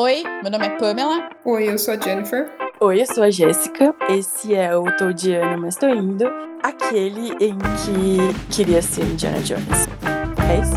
Oi, meu nome é Pamela. Oi, eu sou a Jennifer. Oi, eu sou a Jéssica. Esse é o Tô de Ano, mas tô indo. Aquele em que queria ser Indiana Jones. É isso?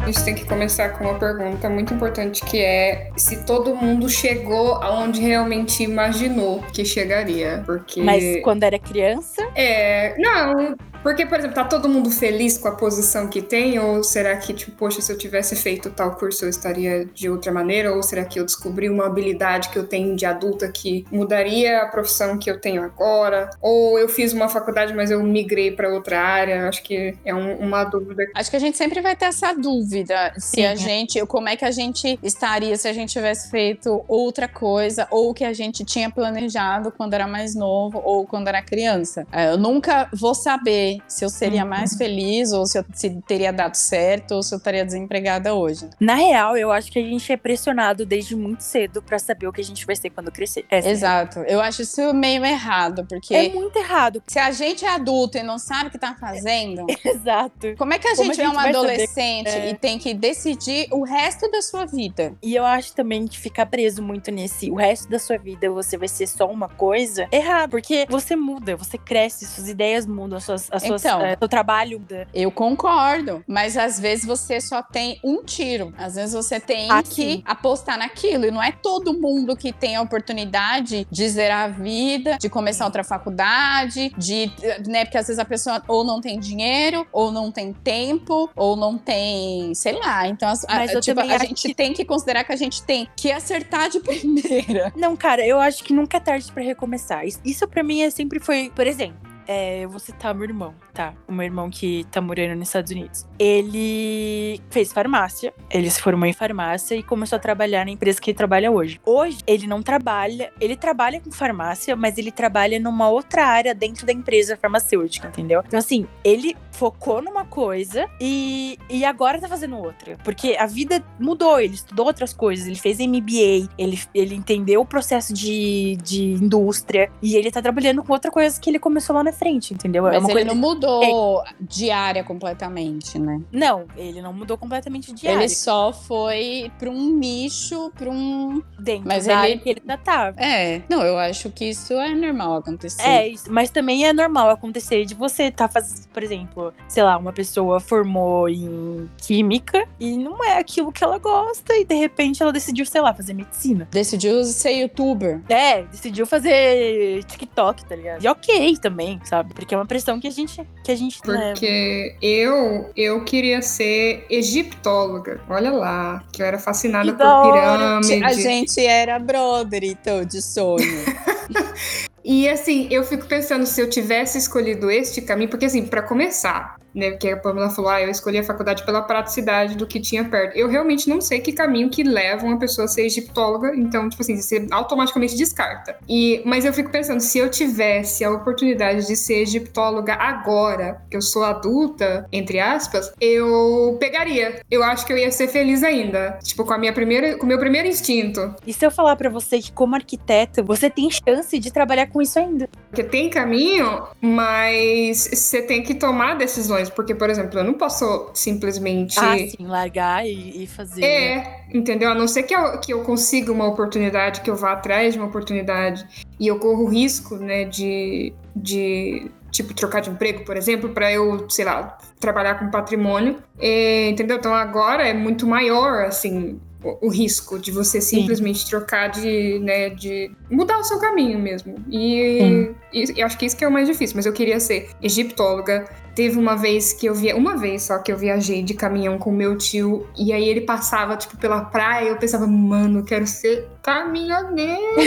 A gente tem que começar com uma pergunta muito importante que é se todo mundo chegou aonde realmente imaginou que chegaria. Porque. Mas quando era criança? É. Não, porque, por exemplo, tá todo mundo feliz com a posição que tem? Ou será que, tipo, poxa, se eu tivesse feito tal curso eu estaria de outra maneira? Ou será que eu descobri uma habilidade que eu tenho de adulta que mudaria a profissão que eu tenho agora? Ou eu fiz uma faculdade, mas eu migrei para outra área? Acho que é um, uma dúvida. Acho que a gente sempre vai ter essa dúvida se Sim. a gente, como é que a gente estaria se a gente tivesse feito outra coisa ou o que a gente tinha planejado quando era mais novo ou quando era criança. É, eu nunca vou saber se eu seria uhum. mais feliz, ou se, eu, se teria dado certo, ou se eu estaria desempregada hoje. Na real, eu acho que a gente é pressionado desde muito cedo para saber o que a gente vai ser quando crescer. Essa é Exato. É. Eu acho isso meio errado, porque. É muito errado. Se a gente é adulto e não sabe o que tá fazendo. Exato. Como é que a gente, a gente é uma adolescente é. e tem que decidir o resto da sua vida? E eu acho também que ficar preso muito nesse o resto da sua vida você vai ser só uma coisa, errado. Porque você muda, você cresce, suas ideias mudam, suas, as suas, então, é, seu trabalho. Eu concordo, mas às vezes você só tem um tiro. Às vezes você tem Aqui. que apostar naquilo. E não é todo mundo que tem a oportunidade de zerar a vida, de começar outra faculdade, de, né, porque às vezes a pessoa ou não tem dinheiro, ou não tem tempo, ou não tem, sei lá. Então, a, tipo, a gente que... tem que considerar que a gente tem que acertar de primeira. Não, cara, eu acho que nunca é tarde para recomeçar. Isso para mim é, sempre foi, por exemplo, é, eu vou citar meu irmão, tá? O meu irmão que tá morando nos Estados Unidos. Ele fez farmácia, ele se formou em farmácia e começou a trabalhar na empresa que ele trabalha hoje. Hoje, ele não trabalha, ele trabalha com farmácia, mas ele trabalha numa outra área dentro da empresa farmacêutica, entendeu? Então, assim, ele focou numa coisa e, e agora tá fazendo outra. Porque a vida mudou, ele estudou outras coisas, ele fez MBA, ele, ele entendeu o processo de, de indústria e ele tá trabalhando com outra coisa que ele começou lá na frente, entendeu? É Mas é ele não mudou é. de área completamente, né? Não, ele não mudou completamente de área. Ele só foi pra um nicho, pra um. Dentro mas da ele... que ele ainda tava. Tá. É, não, eu acho que isso é normal acontecer. É, mas também é normal acontecer de você tá fazendo, por exemplo, sei lá, uma pessoa formou em química e não é aquilo que ela gosta e de repente ela decidiu, sei lá, fazer medicina. Decidiu ser youtuber. É, decidiu fazer TikTok, tá ligado? E ok também, sabe? Porque é uma pressão que a gente que a gente Porque leva. eu eu queria ser egiptóloga. Olha lá, que eu era fascinada por pirâmide. A gente era brother, então, de sonho. E assim, eu fico pensando se eu tivesse escolhido este caminho, porque assim, para começar, né? Porque a Pamela falou, ah, eu escolhi a faculdade pela praticidade do que tinha perto. Eu realmente não sei que caminho que leva uma pessoa a ser egiptóloga, então, tipo assim, você automaticamente descarta. E, mas eu fico pensando, se eu tivesse a oportunidade de ser egiptóloga agora, que eu sou adulta, entre aspas, eu pegaria. Eu acho que eu ia ser feliz ainda. Tipo, com a minha primeira, com o meu primeiro instinto. E se eu falar para você que como arquiteta, você tem chance de trabalhar com isso ainda? Porque tem caminho, mas você tem que tomar decisões porque, por exemplo, eu não posso simplesmente. Ah, sim, largar e, e fazer. É, né? entendeu? A não ser que eu, que eu consiga uma oportunidade, que eu vá atrás de uma oportunidade e eu corro o risco, né, de. de tipo, trocar de emprego, por exemplo, para eu, sei lá, trabalhar com patrimônio, é, entendeu? Então agora é muito maior, assim, o, risco de você simplesmente Sim. trocar de, né, de mudar o seu caminho mesmo. E, e, eu acho que isso que é o mais difícil, mas eu queria ser egiptóloga. Teve uma vez que eu via, uma vez só que eu viajei de caminhão com meu tio, e aí ele passava, tipo, pela praia, e eu pensava, mano, quero ser caminhoneira.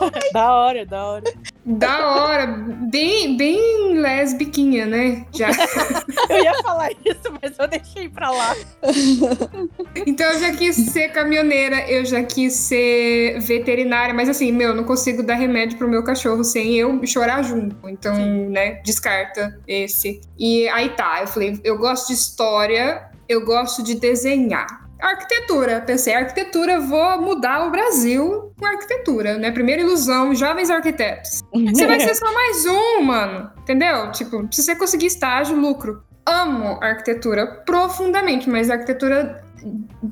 da hora, da hora. Da hora. Bem, bem lesbiquinha, né? Já. eu pra lá. então eu já quis ser caminhoneira, eu já quis ser veterinária, mas assim, meu, não consigo dar remédio pro meu cachorro sem eu chorar junto. Então, Sim. né, descarta esse. E aí tá, eu falei, eu gosto de história, eu gosto de desenhar. Arquitetura, pensei, arquitetura, vou mudar o Brasil com arquitetura, né? Primeira ilusão, jovens arquitetos. Você vai ser só mais um, mano, entendeu? Tipo, se você conseguir estágio, lucro. Amo arquitetura profundamente, mas a arquitetura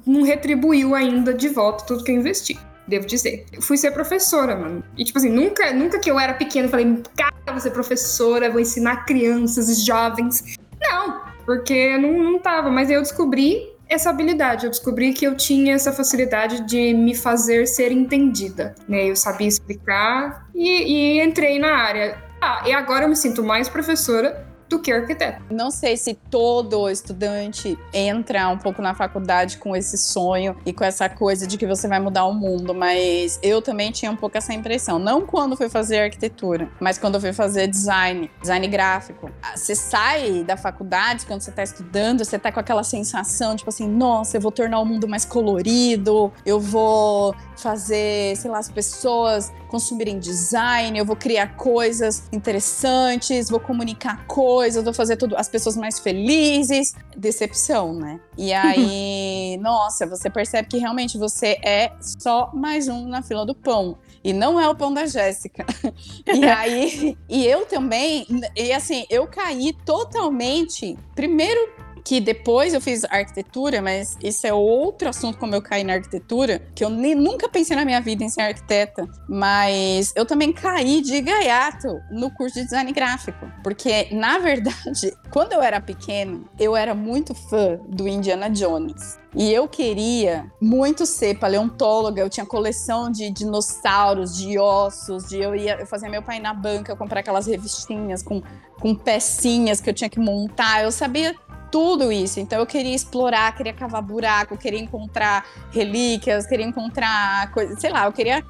não retribuiu ainda de volta tudo que eu investi. Devo dizer. Eu fui ser professora, mano. E, tipo assim, nunca, nunca que eu era pequena, eu falei, cara, vou ser professora, vou ensinar crianças e jovens. Não, porque não, não tava. Mas eu descobri essa habilidade. Eu descobri que eu tinha essa facilidade de me fazer ser entendida. Né? Eu sabia explicar e, e entrei na área. Ah, e agora eu me sinto mais professora do que arquiteto. Não sei se todo estudante entra um pouco na faculdade com esse sonho e com essa coisa de que você vai mudar o mundo, mas eu também tinha um pouco essa impressão. Não quando fui fazer arquitetura, mas quando fui fazer design, design gráfico. Ah, você sai da faculdade, quando você está estudando, você tá com aquela sensação, tipo assim, nossa, eu vou tornar o mundo mais colorido, eu vou fazer, sei lá, as pessoas consumirem design, eu vou criar coisas interessantes, vou comunicar coisas, vou fazer tudo as pessoas mais felizes. Decepção, né? E aí, nossa, você percebe que realmente você é só mais um na fila do pão. E não é o pão da Jéssica. e aí, e eu também, e assim, eu caí totalmente. Primeiro que depois eu fiz arquitetura, mas isso é outro assunto como eu caí na arquitetura, que eu nem, nunca pensei na minha vida em ser arquiteta, mas eu também caí de gaiato no curso de design gráfico, porque na verdade, quando eu era pequeno, eu era muito fã do Indiana Jones. E eu queria muito ser paleontóloga. Eu tinha coleção de dinossauros, de ossos, de eu ia eu fazia meu pai na banca comprar aquelas revistinhas com, com pecinhas que eu tinha que montar. Eu sabia tudo isso. Então eu queria explorar, queria cavar buraco, queria encontrar relíquias, queria encontrar coisas, sei lá, eu queria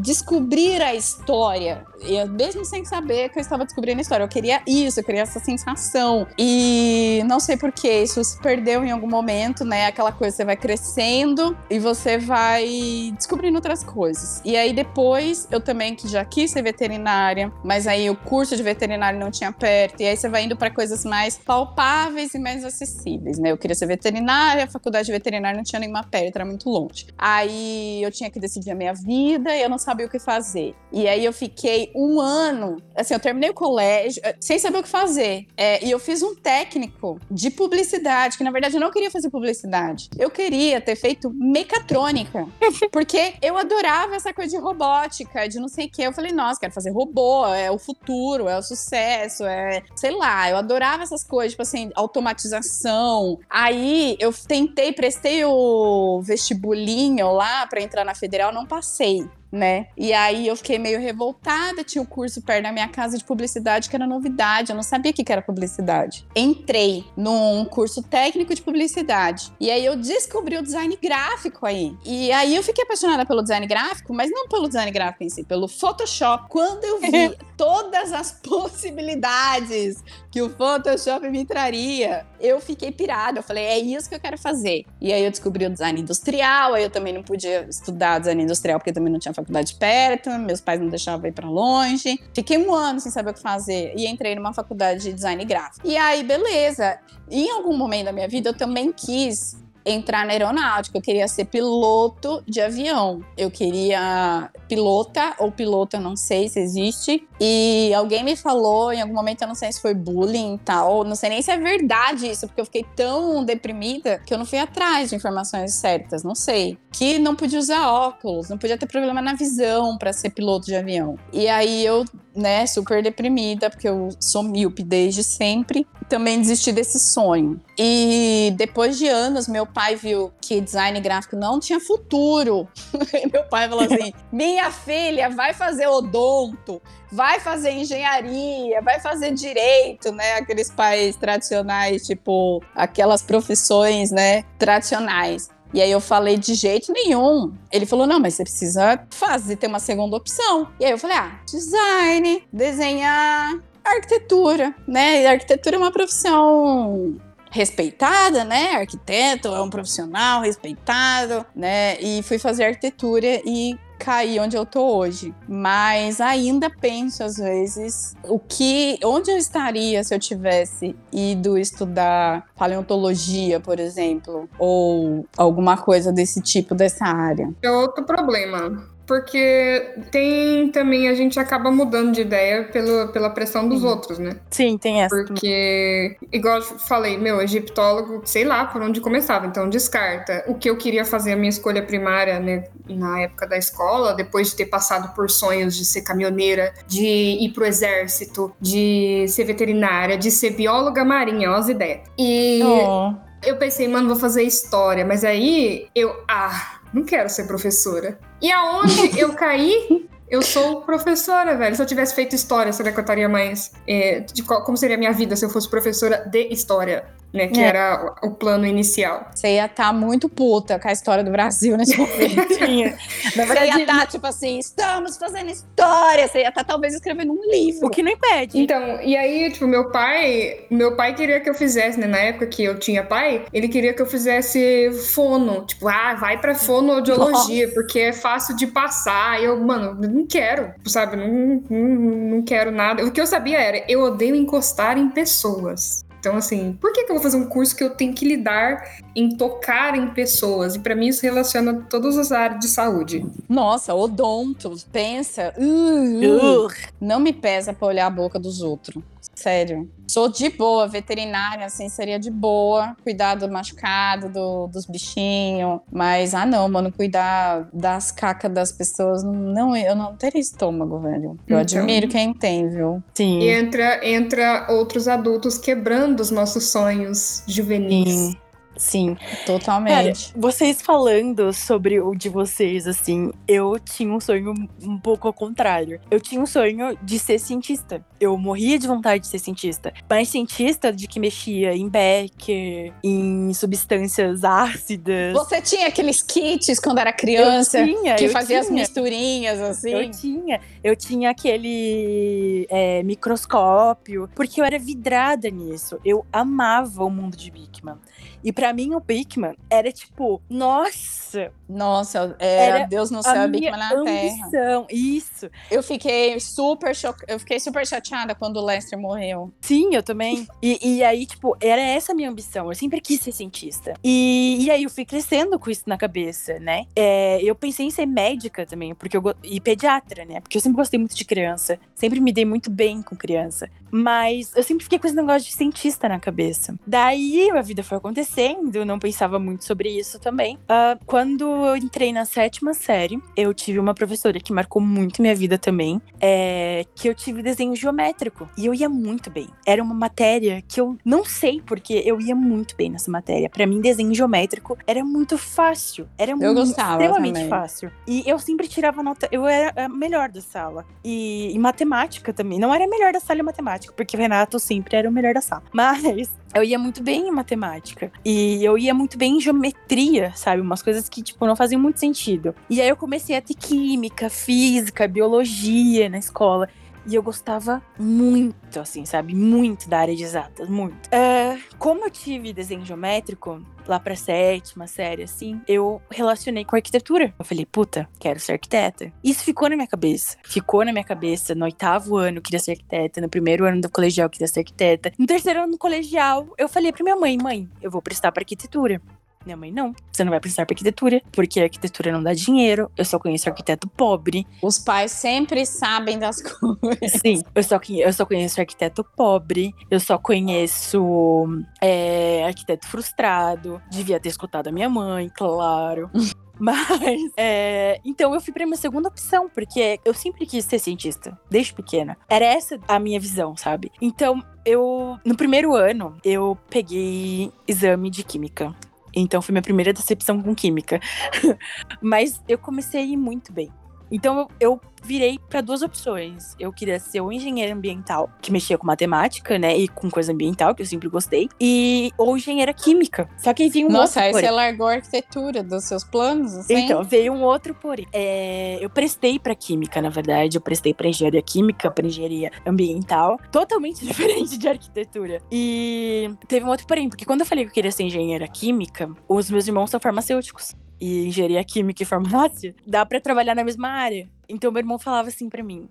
descobrir a história. E mesmo sem saber que eu estava descobrindo a história, eu queria isso, eu queria essa sensação. E não sei por que isso se perdeu em algum momento, né? Aquela coisa, você vai crescendo e você vai descobrindo outras coisas. E aí depois, eu também que já quis ser veterinária, mas aí o curso de veterinário não tinha perto, e aí você vai indo para coisas mais palpáveis e mais acessíveis, né? Eu queria ser veterinária, a faculdade de veterinária não tinha nenhuma perto, era muito longe. Aí eu tinha que decidir a minha vida, eu não sabia o que fazer. E aí eu fiquei um ano, assim, eu terminei o colégio eh, sem saber o que fazer. É, e eu fiz um técnico de publicidade, que na verdade eu não queria fazer publicidade. Eu queria ter feito mecatrônica, porque eu adorava essa coisa de robótica, de não sei o que. Eu falei, nossa, quero fazer robô, é o futuro, é o sucesso, é, sei lá, eu adorava essas coisas, tipo assim, automatização. Aí eu tentei, prestei o vestibulinho lá para entrar na federal, não passei né? E aí eu fiquei meio revoltada, tinha um curso perto da minha casa de publicidade que era novidade, eu não sabia o que era publicidade. Entrei num curso técnico de publicidade e aí eu descobri o design gráfico aí. E aí eu fiquei apaixonada pelo design gráfico, mas não pelo design gráfico em si, pelo Photoshop. Quando eu vi todas as possibilidades que o Photoshop me traria, eu fiquei pirada. Eu falei, é isso que eu quero fazer. E aí eu descobri o design industrial, aí eu também não podia estudar design industrial porque também não tinha faculdade perto, meus pais não deixavam ir para longe. Fiquei um ano sem saber o que fazer e entrei numa faculdade de design gráfico. E aí, beleza. Em algum momento da minha vida, eu também quis entrar na aeronáutica. Eu queria ser piloto de avião. Eu queria pilota ou pilota, não sei se existe. E alguém me falou em algum momento, eu não sei se foi bullying e tal, não sei nem se é verdade isso, porque eu fiquei tão deprimida que eu não fui atrás de informações certas, não sei. Que não podia usar óculos, não podia ter problema na visão para ser piloto de avião. E aí eu, né, super deprimida, porque eu sou míope desde sempre, também desisti desse sonho. E depois de anos, meu pai viu que design gráfico não tinha futuro. meu pai falou assim: minha filha, vai fazer odonto, vai fazer engenharia, vai fazer direito, né? Aqueles pais tradicionais, tipo, aquelas profissões, né, tradicionais. E aí eu falei de jeito nenhum. Ele falou: "Não, mas você precisa fazer ter uma segunda opção". E aí eu falei: "Ah, design, desenhar, arquitetura, né? E arquitetura é uma profissão respeitada, né? Arquiteto é um profissional respeitado, né? E fui fazer arquitetura e caí onde eu tô hoje. Mas ainda penso às vezes o que, onde eu estaria se eu tivesse ido estudar paleontologia, por exemplo, ou alguma coisa desse tipo dessa área. É outro problema porque tem também, a gente acaba mudando de ideia pelo, pela pressão dos outros, né? Sim, tem essa. Porque, igual eu falei, meu, egiptólogo, sei lá por onde começava, então descarta. O que eu queria fazer, a minha escolha primária, né, na época da escola, depois de ter passado por sonhos de ser caminhoneira, de ir pro exército, de ser veterinária, de ser bióloga marinha, olha as ideias. E. Oh. Eu pensei, mano, vou fazer história, mas aí eu, ah, não quero ser professora. E aonde eu caí, eu sou professora, velho. Se eu tivesse feito história, será que eu estaria mais. É, de qual, como seria a minha vida se eu fosse professora de história? Né? Que é. era o, plano inicial. Você ia estar tá muito puta com a história do Brasil nesse momento. Na verdade, você ia estar, tá, tipo assim, estamos fazendo história. Você ia estar, tá, talvez, escrevendo um livro. O que não impede. Então, e aí, tipo, meu pai... Meu pai queria que eu fizesse, né? Na época que eu tinha pai, ele queria que eu fizesse fono. Tipo, ah, vai pra fonoaudiologia, Nossa. porque é fácil de passar. E eu, mano, não quero, sabe? Não, não, não quero nada. O que eu sabia era, eu odeio encostar em pessoas. Então, assim, por que, que eu vou fazer um curso que eu tenho que lidar em tocar em pessoas? E para mim isso relaciona todas as áreas de saúde. Nossa, odonto, pensa. Uh, uh, não me pesa pra olhar a boca dos outros. Sério. Sou de boa, veterinária, assim, seria de boa. Cuidar do machucado, do, dos bichinhos. Mas, ah, não, mano, cuidar das cacas das pessoas. Não, eu não teria estômago, velho. Eu então, admiro quem tem, viu? Sim. E entra, entra outros adultos quebrando os nossos sonhos juvenis. Sim. Sim, totalmente. Cara, vocês falando sobre o de vocês, assim, eu tinha um sonho um pouco ao contrário. Eu tinha um sonho de ser cientista. Eu morria de vontade de ser cientista. Mas cientista de que mexia em Becker, em substâncias ácidas. Você tinha aqueles kits quando era criança? Eu tinha, que eu fazia tinha. as misturinhas, assim? Eu tinha. Eu tinha aquele é, microscópio, porque eu era vidrada nisso. Eu amava o mundo de Bickman. E para mim, o Bigman era tipo, nossa! Nossa, era, era Deus no céu, Bigman na ambição, terra. Isso. Eu fiquei super cho... eu fiquei super chateada quando o Lester morreu. Sim, eu também. e, e aí, tipo, era essa a minha ambição. Eu sempre quis ser cientista. E, e aí eu fui crescendo com isso na cabeça, né? É, eu pensei em ser médica também, porque eu e pediatra, né? Porque eu sempre gostei muito de criança. Sempre me dei muito bem com criança. Mas eu sempre fiquei com esse negócio de cientista na cabeça. Daí a vida foi acontecendo crescendo, não pensava muito sobre isso também. Uh, quando eu entrei na sétima série, eu tive uma professora que marcou muito minha vida também, é, que eu tive desenho geométrico. E eu ia muito bem. Era uma matéria que eu não sei porque eu ia muito bem nessa matéria. Para mim, desenho geométrico era muito fácil. Era eu muito, gostava extremamente também. fácil. E eu sempre tirava nota. Eu era a melhor da sala. E, e matemática também. Não era a melhor da sala em matemática, porque o Renato sempre era o melhor da sala. Mas eu ia muito bem em matemática. E eu ia muito bem em geometria, sabe? Umas coisas que, tipo, não faziam muito sentido. E aí eu comecei a ter química, física, biologia na escola. E eu gostava muito, assim, sabe? Muito da área de exatas, muito. Uh, como eu tive desenho geométrico, lá pra sétima série, assim, eu relacionei com arquitetura. Eu falei, puta, quero ser arquiteta. Isso ficou na minha cabeça. Ficou na minha cabeça. No oitavo ano, eu queria ser arquiteta. No primeiro ano do colegial, eu queria ser arquiteta. No terceiro ano do colegial, eu falei pra minha mãe, mãe, eu vou prestar pra arquitetura. Minha mãe, não. Você não vai precisar para arquitetura, porque a arquitetura não dá dinheiro. Eu só conheço arquiteto pobre. Os pais sempre sabem das coisas. Sim, eu só, eu só conheço arquiteto pobre. Eu só conheço é, arquiteto frustrado. Devia ter escutado a minha mãe, claro. Mas, é, então eu fui pra minha segunda opção, porque eu sempre quis ser cientista, desde pequena. Era essa a minha visão, sabe? Então, eu, no primeiro ano, eu peguei exame de química. Então foi minha primeira decepção com química. Mas eu comecei a ir muito bem. Então eu, virei para duas opções. Eu queria ser um engenheiro ambiental, que mexia com matemática, né? E com coisa ambiental, que eu sempre gostei. E, ou engenheira química. Só que veio um Nossa, outro. Nossa, aí você largou a arquitetura dos seus planos, assim? Então, veio um outro porém. É, eu prestei para química, na verdade. Eu prestei para engenharia química, para engenharia ambiental. Totalmente diferente de arquitetura. E teve um outro porém, porque quando eu falei que eu queria ser engenheira química, os meus irmãos são farmacêuticos e engenharia química e farmácia, dá para trabalhar na mesma área. Então meu irmão falava assim para mim: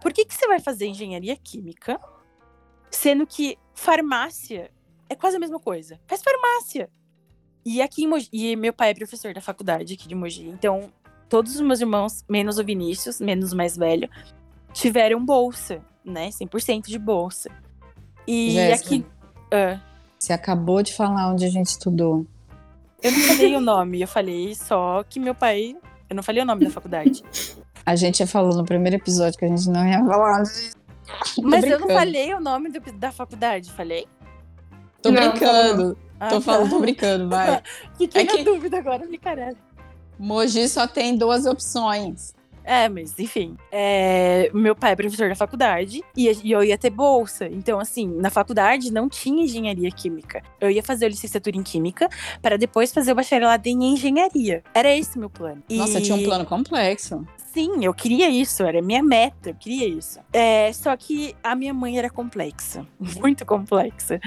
"Por que que você vai fazer engenharia química, sendo que farmácia é quase a mesma coisa? Faz farmácia". E aqui em Mogi, e meu pai é professor da faculdade aqui de Mogi, então todos os meus irmãos, menos o Vinícius, menos o mais velho, tiveram bolsa, né? 100% de bolsa. E Jéssica, aqui. Ah, Você acabou de falar onde a gente estudou. Eu não falei o nome, eu falei só que meu pai. Eu não falei o nome da faculdade. A gente já falou no primeiro episódio que a gente não ia falar. Tô Mas eu não falei o nome do- da faculdade, falei? Tô Não, brincando. Ah, tô tá. falando, tô brincando, vai. Fiquei É na que- dúvida agora, falei, caralho. Mogi só tem duas opções. É, mas enfim. É, meu pai é professor da faculdade e, eu ia ter bolsa. Então, assim, na faculdade não tinha engenharia química. Eu ia fazer a licenciatura em química para depois fazer o bacharelado em engenharia. Era esse meu plano. Nossa, tinha um plano complexo. Sim, eu queria isso, era minha meta, eu queria isso. É, só que a minha mãe era complexa, muito complexa.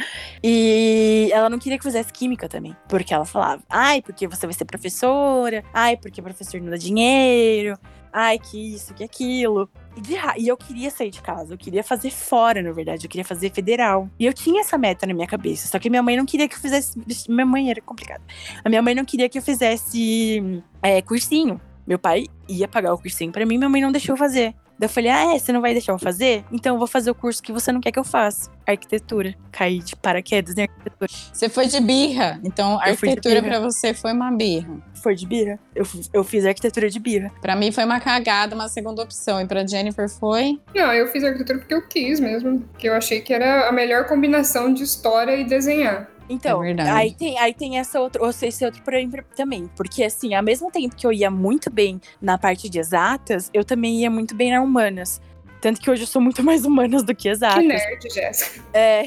E ela não queria que eu fizesse química também, porque ela falava: ai, porque você vai ser professora, ai, porque professor não dá dinheiro, ai, que isso, que aquilo. E, e eu queria sair de casa, eu queria fazer fora, na verdade, eu queria fazer federal. E eu tinha essa meta na minha cabeça, só que minha mãe não queria que eu fizesse. Minha mãe era complicada. A minha mãe não queria que eu fizesse é, cursinho. Meu pai ia pagar o cursinho pra mim, minha mãe não deixou eu fazer. Daí eu falei, ah, é? Você não vai deixar eu fazer? Então eu vou fazer o curso que você não quer que eu faça. Arquitetura. Caí de paraquedas em arquitetura. Você foi de birra. Então, a arquitetura birra. pra você foi uma birra. Foi de birra? Eu, eu fiz arquitetura de birra. Pra mim foi uma cagada, uma segunda opção. E pra Jennifer foi. Não, eu fiz arquitetura porque eu quis mesmo. Porque eu achei que era a melhor combinação de história e desenhar. Então, É aí tem, aí tem essa outra, ou seja, esse outro porém pra- também. Porque, assim, ao mesmo tempo que eu ia muito bem na parte de exatas, eu também ia muito bem na humanas. Tanto que hoje eu sou muito mais humanas do que exatas. Que nerd, Jéssica. É,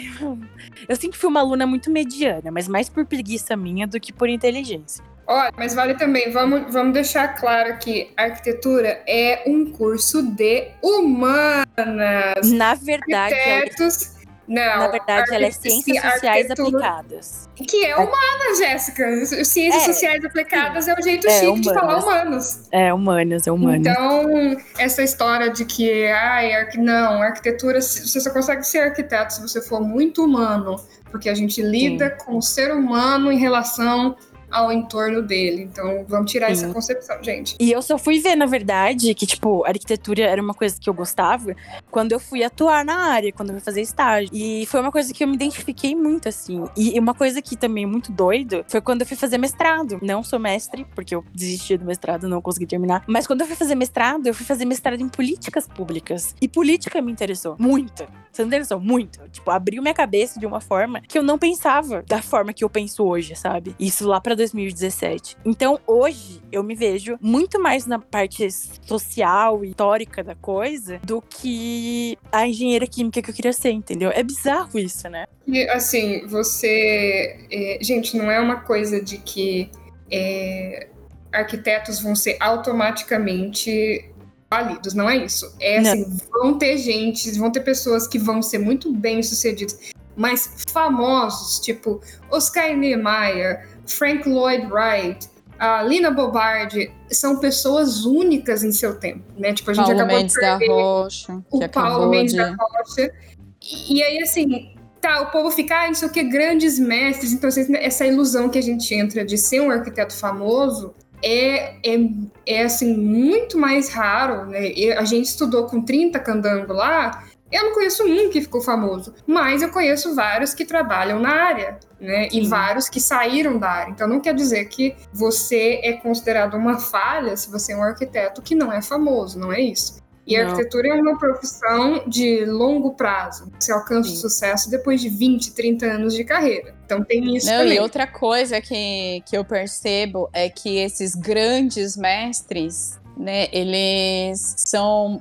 eu sempre fui uma aluna muito mediana, mas mais por preguiça minha do que por inteligência. Olha, mas vale também, vamos, vamos deixar claro que arquitetura é um curso de humanas. Na verdade, ela, Arquitetos. Não, na verdade, ela é ciências sim, sociais aplicadas. Que é humanas, Jéssica. Ciências É, sociais aplicadas é o jeito É, chique de falar humanos. É humanas, é humanas. Então, essa história de que, ai, arqui... não, arquitetura, você só consegue ser arquiteto se você for muito humano, porque a gente lida com o ser humano em relação ao entorno dele. Então, vamos tirar Sim. essa concepção, gente. E eu só fui ver, na verdade, que, tipo, arquitetura era uma coisa que eu gostava quando eu fui atuar na área, quando eu fui fazer estágio. E foi uma coisa que eu me identifiquei muito, assim. E uma coisa que também é muito doido foi quando eu fui fazer mestrado. Não sou mestre, porque eu desisti do mestrado, não consegui terminar. Mas quando eu fui fazer mestrado, eu fui fazer mestrado em políticas públicas. E política me interessou muito. Você não noção? Muito. Tipo, abriu minha cabeça de uma forma que eu não pensava da forma que eu penso hoje, sabe? Isso lá pra 2017. Então, hoje, eu me vejo muito mais na parte social e histórica da coisa do que a engenheira química que eu queria ser, entendeu? É bizarro isso, né? E, assim, você. é, gente, não é uma coisa de que é, arquitetos vão ser automaticamente válidos, não é isso. É Não. assim, vão ter gente, vão ter pessoas que vão ser muito bem sucedidas, mas famosos, tipo Oscar Niemeyer, Frank Lloyd Wright. A Lina Bobardi são pessoas únicas em seu tempo, né? Tipo, a gente Paulo acabou Mendes de da Rocha, o Paulo Mendes de. da Rocha. E, e aí, assim, tá, o povo fica, ah, não sei o que, grandes mestres. Então, assim, essa ilusão que a gente entra de ser um arquiteto famoso é, é, é assim, muito mais raro, né? A gente estudou com 30 candango lá. Eu não conheço um que ficou famoso, mas eu conheço vários que trabalham na área, né? E Sim. vários que saíram da área. Então não quer dizer que você é considerado uma falha se você é um arquiteto que não é famoso, não é isso. E a arquitetura é uma profissão de longo prazo. Você alcança Sim. sucesso depois de 20, 30 anos de carreira. Então tem isso Não, também. e outra coisa que, que eu percebo é que esses grandes mestres, né, eles são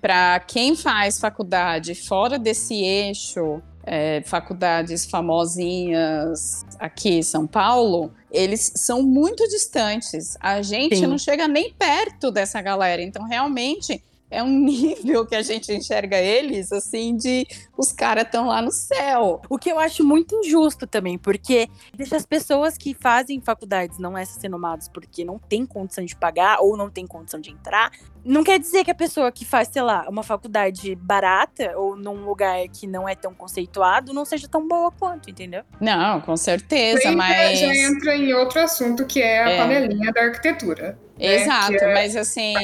para quem faz faculdade fora desse eixo, é, faculdades famosinhas aqui em São Paulo, eles são muito distantes. A gente Sim. não chega nem perto dessa galera. Então, realmente, é um nível que a gente enxerga eles, assim, de os caras estão lá no céu. O que eu acho muito injusto também, porque deixa as pessoas que fazem faculdades não essas renomadas porque não tem condição de pagar ou não tem condição de entrar, não quer dizer que a pessoa que faz, sei lá, uma faculdade barata ou num lugar que não é tão conceituado não seja tão boa quanto, entendeu? Não, com certeza, Aí já- mas. já entra em outro assunto que é a É. panelinha da arquitetura. Né? Exato, é, mas assim.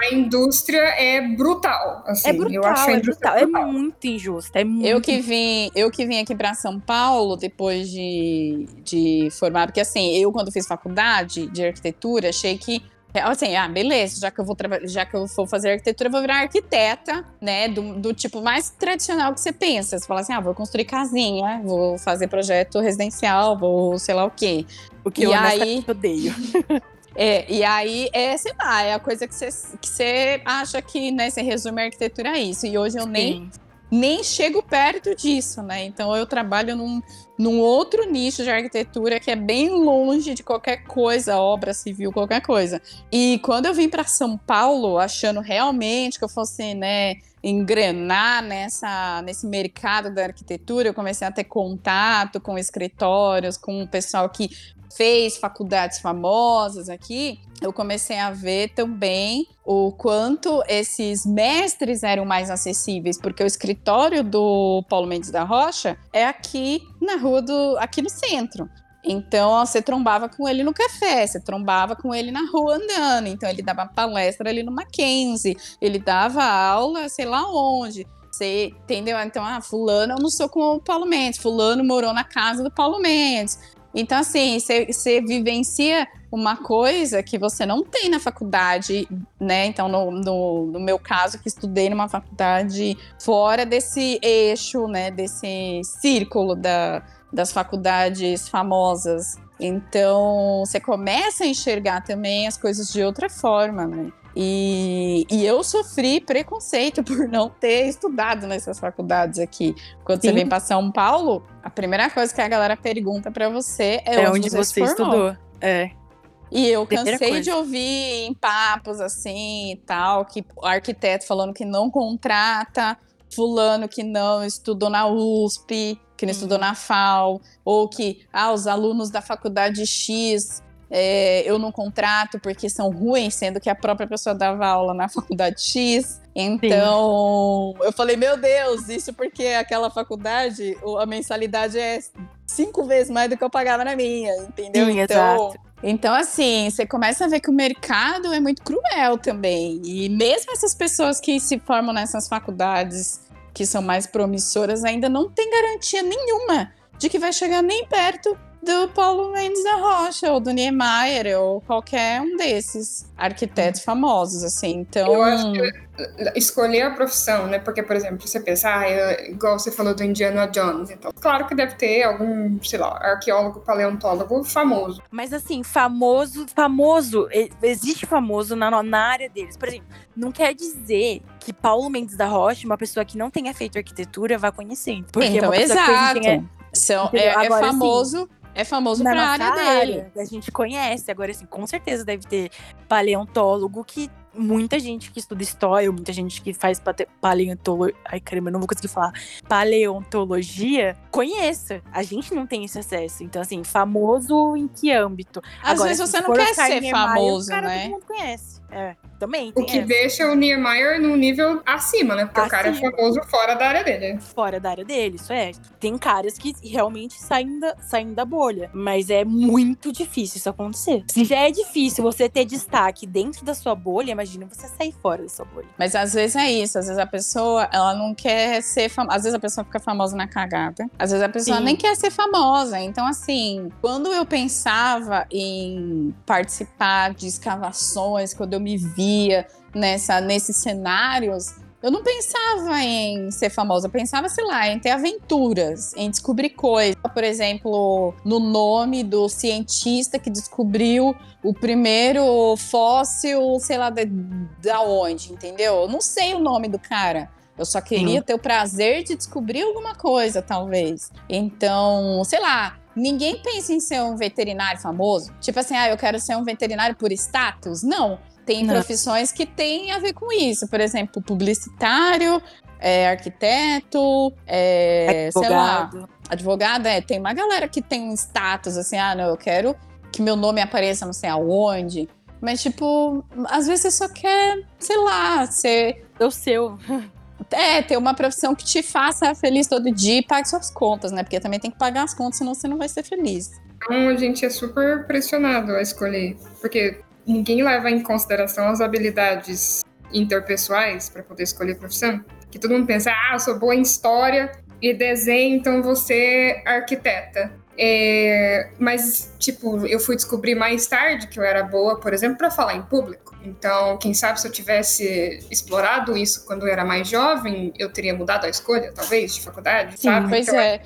A indústria é brutal. Assim, é brutal, eu acho é brutal, brutal, é muito injusta. É muito eu que vim, eu que vim aqui para São Paulo depois de, de formar, porque assim, eu quando fiz faculdade de arquitetura, achei que assim, ah, beleza, já que eu vou já que eu vou fazer arquitetura, eu vou virar arquiteta, né, do, do tipo mais tradicional que você pensa. Você fala assim, ah, vou construir casinha, vou fazer projeto residencial, vou sei lá o quê. O que e eu aí... odeio. É, e aí, é, sei lá, é a coisa que você, que acha que, né, você resume a arquitetura a isso. E hoje eu nem, nem chego perto disso, né? Então eu trabalho num, num outro nicho de arquitetura que é bem longe de qualquer coisa, obra civil, qualquer coisa. E quando eu vim para São Paulo, achando realmente que eu fosse, né, engrenar nessa, nesse mercado da arquitetura, eu comecei a ter contato com escritórios, com o pessoal que fez faculdades famosas aqui, eu comecei a ver também o quanto esses mestres eram mais acessíveis, porque o escritório do Paulo Mendes da Rocha é aqui na rua do, aqui no centro. Então, você trombava com ele no café, você trombava com ele na rua andando. Então, ele dava palestra ali no Mackenzie, ele dava aula, sei lá onde. Você entendeu? Então, ah, fulano almoçou com o Paulo Mendes, fulano morou na casa do Paulo Mendes. Então, assim, você vivencia uma coisa que você não tem na faculdade, né? Então, no, no, no, meu caso, que estudei numa faculdade fora desse eixo, né? Desse círculo da, das faculdades famosas. Então, você começa a enxergar também as coisas de outra forma, né? E, e, eu sofri preconceito por não ter estudado nessas faculdades aqui. Quando Sim. você vem para São Paulo, a primeira coisa que a galera pergunta para você é, é onde, onde, você, você estudou. É. E eu cansei de ouvir em papos assim e tal, que o arquiteto falando que não contrata fulano que não estudou na USP, que não hum. estudou na FAO, ou que ah, os alunos da faculdade X é, eu não contrato porque são ruins, sendo que a própria pessoa dava aula na faculdade X. Então, Sim. eu falei, meu Deus, isso porque aquela faculdade, a mensalidade é cinco vezes mais do que eu pagava na minha, entendeu? Sim, então, exato. Então, assim, você começa a ver que o mercado é muito cruel também. E mesmo essas pessoas que se formam nessas faculdades que são mais promissoras ainda não tem garantia nenhuma de que vai chegar nem perto do Paulo Mendes da Rocha, ou do Niemeyer, ou qualquer um desses arquitetos famosos, assim. Então. Eu acho que escolher a profissão, né? Porque, por exemplo, você pensa, ah, eu, igual você falou do Indiana Jones, então, claro que deve ter algum, sei lá, arqueólogo, paleontólogo famoso. Mas assim, famoso, famoso, existe famoso na, na área deles. Por exemplo, não quer dizer que Paulo Mendes da Rocha, uma pessoa que não tenha feito arquitetura, vá conhecendo. Porque então, exato. São, é, é, famoso. Assim, é famoso na pra área, área dele. A gente conhece. Agora, assim, com certeza deve ter paleontólogo que muita gente que estuda história, muita gente que faz paleontologia. Ai, caramba, eu não vou conseguir falar. Paleontologia, conheça. A gente não tem esse acesso. Então, assim, famoso em que âmbito? Às Agora, vezes você não quer ser famoso, cara, né? Todo mundo conhece. É, também. o que essa. deixa o Niemeyer num nível acima, né? Porque acima. o cara é famoso fora da área dele. Fora da área dele, isso é. Tem caras que realmente saem da, saem da bolha. Mas é muito difícil isso acontecer. Se já é difícil você ter destaque dentro da sua bolha, imagina você sair fora da sua bolha. Mas às vezes é isso. Às vezes a pessoa, ela não quer ser famosa. Às vezes a pessoa fica famosa na cagada. Às vezes a pessoa Sim. nem quer ser famosa. Então, assim, quando eu pensava em participar de escavações, quando eu me via nessa, nesses cenários, eu não pensava em ser famosa, eu pensava, sei lá, em ter aventuras, em descobrir coisas. Por exemplo, no nome do cientista que descobriu o primeiro fóssil, sei lá, de, da onde, entendeu? Eu não sei o nome do cara. Eu só queria Sim. ter o prazer de descobrir alguma coisa, talvez. Então, sei lá, ninguém pensa em ser um veterinário famoso. Tipo assim, ah, eu quero ser um veterinário por status. Não. Tem Não. profissões que têm a ver com isso. Por exemplo, publicitário, é, arquiteto, é, advogado. sei lá, advogado. É, tem uma galera que tem um status assim, ah, não, eu quero que meu nome apareça não sei aonde. Mas, tipo, às vezes você só quer, sei lá, ser. O seu. É, ter uma profissão que te faça feliz todo dia e pague suas contas, né? Porque também tem que pagar as contas, senão você não vai ser feliz. Então a gente é super pressionado a escolher. Porque ninguém leva em consideração as habilidades interpessoais para poder escolher profissão. Que todo mundo pensa, ah, eu sou boa em história e desenho, então você arquiteta. É, mas, tipo, eu fui descobrir mais tarde que eu era boa, por exemplo, para falar em público. Então, quem sabe se eu tivesse explorado isso quando eu era mais jovem, eu teria mudado a escolha, talvez, de faculdade, Sim, sabe? Pois então, é.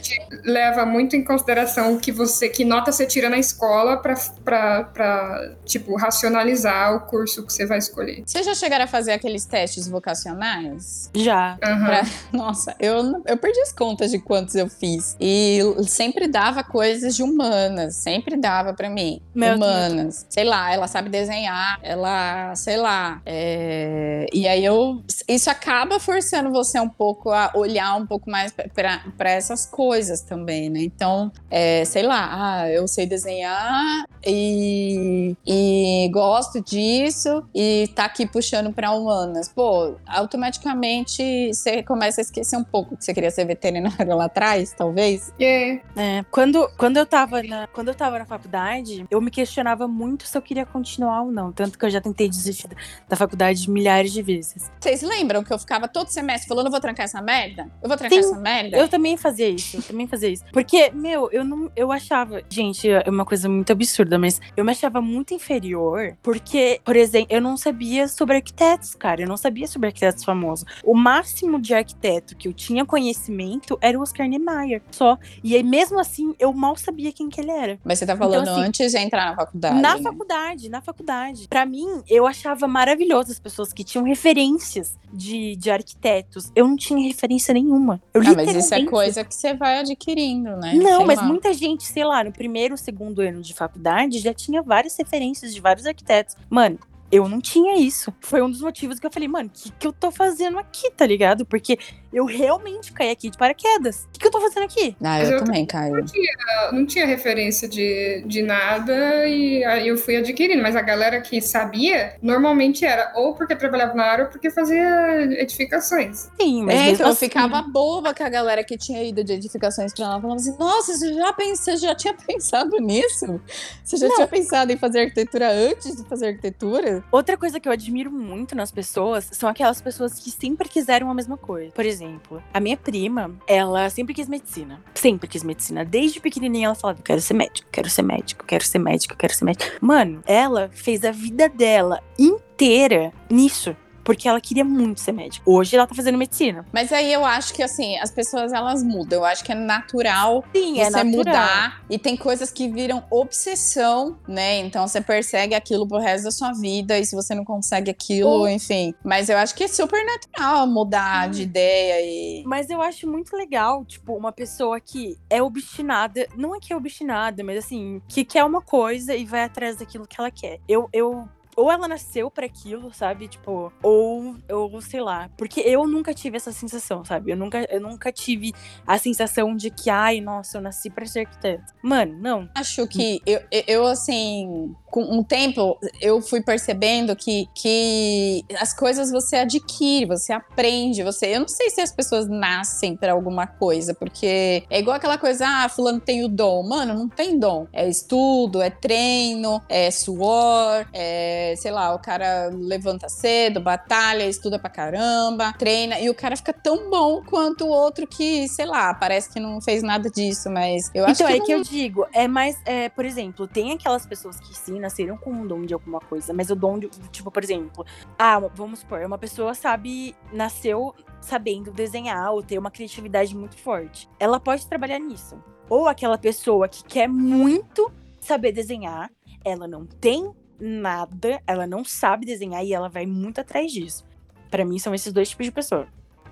leva muito em consideração que você, que nota você tira na escola para, tipo, racionalizar o curso que você vai escolher. Vocês já chegaram a fazer aqueles testes vocacionais? Já. Uhum. Pra- Nossa, eu, eu perdi as contas de quantos eu fiz. E sempre dava coisas de humanas. Sempre dava pra mim. Meu humanas. Sei lá, ela sabe desenhar. Ela, sei lá. é, E aí eu. Isso acaba forçando você um pouco a olhar um pouco mais pra essas coisas também, né? Então, é, sei lá, ah, eu sei desenhar e, e gosto disso e tá aqui puxando pra humanas. Pô, automaticamente você começa a esquecer um pouco que você queria ser veterinário lá atrás, talvez. É, É, quando, quando, eu tava na, quando eu tava na faculdade, eu me questionava muito se eu queria continuar ou não. Tanto que eu já tentei da- da faculdade milhares de vezes. Vocês lembram que eu ficava todo semestre falando, eu vou trancar essa merda? Eu vou trancar Sim, essa merda? Eu também fazia isso, eu também fazia isso. Porque, meu, eu não. Eu achava. Gente, é uma coisa muito absurda, mas eu me achava muito inferior. Porque, por exemplo, eu não sabia sobre arquitetos, cara. Eu não sabia sobre arquitetos famosos. O máximo de arquiteto que eu tinha conhecimento era o Oscar Niemeyer. Só. E aí, mesmo assim, eu mal sabia quem que ele era. Mas você tá falando Então, assim, antes de entrar na faculdade. Na né? faculdade, na faculdade. Pra mim, eu achava maravilhoso as pessoas que tinham referências de, de arquitetos. Eu não tinha referência nenhuma. Eu Ah, mas isso é coisa que você vai adquirindo, né? Não, Sei mas lá. muita gente, sei lá, no primeiro, segundo ano de faculdade já tinha várias referências de vários arquitetos. Mano, eu não tinha isso. Foi um dos motivos que eu falei, mano, o que, que eu tô fazendo aqui, tá ligado? Porque eu realmente caí aqui de paraquedas. O que, que eu tô fazendo aqui? Ah, eu eu também, Caio. eu não tinha referência de, de nada e aí eu fui adquirindo. Mas a galera que sabia, normalmente era ou porque trabalhava na área ou porque fazia edificações. Sim, mas É, então eu assim- ficava boba com a galera que tinha ido de edificações pra lá. Falava assim, nossa, você já, pensa, você já tinha pensado nisso? Você já Não. tinha pensado em fazer arquitetura antes de fazer arquitetura? Outra coisa que eu admiro muito nas pessoas são aquelas pessoas que sempre quiseram a mesma coisa. Por exemplo, a minha prima, ela sempre quis medicina. Sempre quis medicina. Desde pequenininha ela falava: quero ser médico, quero ser médico, quero ser médico, quero ser médico. Mano, ela fez a vida dela inteira nisso. Porque ela queria muito ser médica. Hoje ela tá fazendo medicina. Mas aí eu acho que, assim, as pessoas, elas mudam. Eu acho que é natural Sim, você é natural. mudar. E tem coisas que viram obsessão, né? Então você persegue aquilo pro resto da sua vida. E se você não consegue aquilo, Ou- enfim. Mas eu acho que é super natural mudar de ideia e. Mas eu acho muito legal, tipo, uma pessoa que é obstinada. Não é que é obstinada, mas assim, que quer uma coisa e vai atrás daquilo que ela quer. Eu. eu ou ela nasceu pra aquilo, sabe? Tipo, ou, ou sei lá. Porque eu nunca tive essa sensação, sabe? Eu nunca, eu nunca tive a sensação de que, ai, nossa, eu nasci pra ser arquiteto. Mano, não. Acho que eu- eu, assim, com um tempo, eu fui percebendo que, que as coisas você adquire, você aprende, você. Eu não sei se as pessoas nascem pra alguma coisa, porque é igual aquela coisa, ah, fulano tem o dom. Mano, não tem dom. É estudo, é treino, é suor, é, sei lá, o cara levanta cedo, batalha, estuda pra caramba, treina, e o cara fica tão bom quanto o outro que, sei lá, parece que não fez nada disso, mas eu acho então, que é não- que eu digo, é mais, é, por exemplo, tem aquelas pessoas que sim, nasceram com um dom de alguma coisa, mas o dom de, tipo, por exemplo, ah, vamos supor, uma pessoa sabe, nasceu sabendo desenhar ou ter uma criatividade muito forte. Ela pode trabalhar nisso. Ou aquela pessoa que quer muito saber desenhar, ela não tem nada, ela não sabe desenhar e ela vai muito atrás disso. Pra mim são esses dois tipos de pessoa.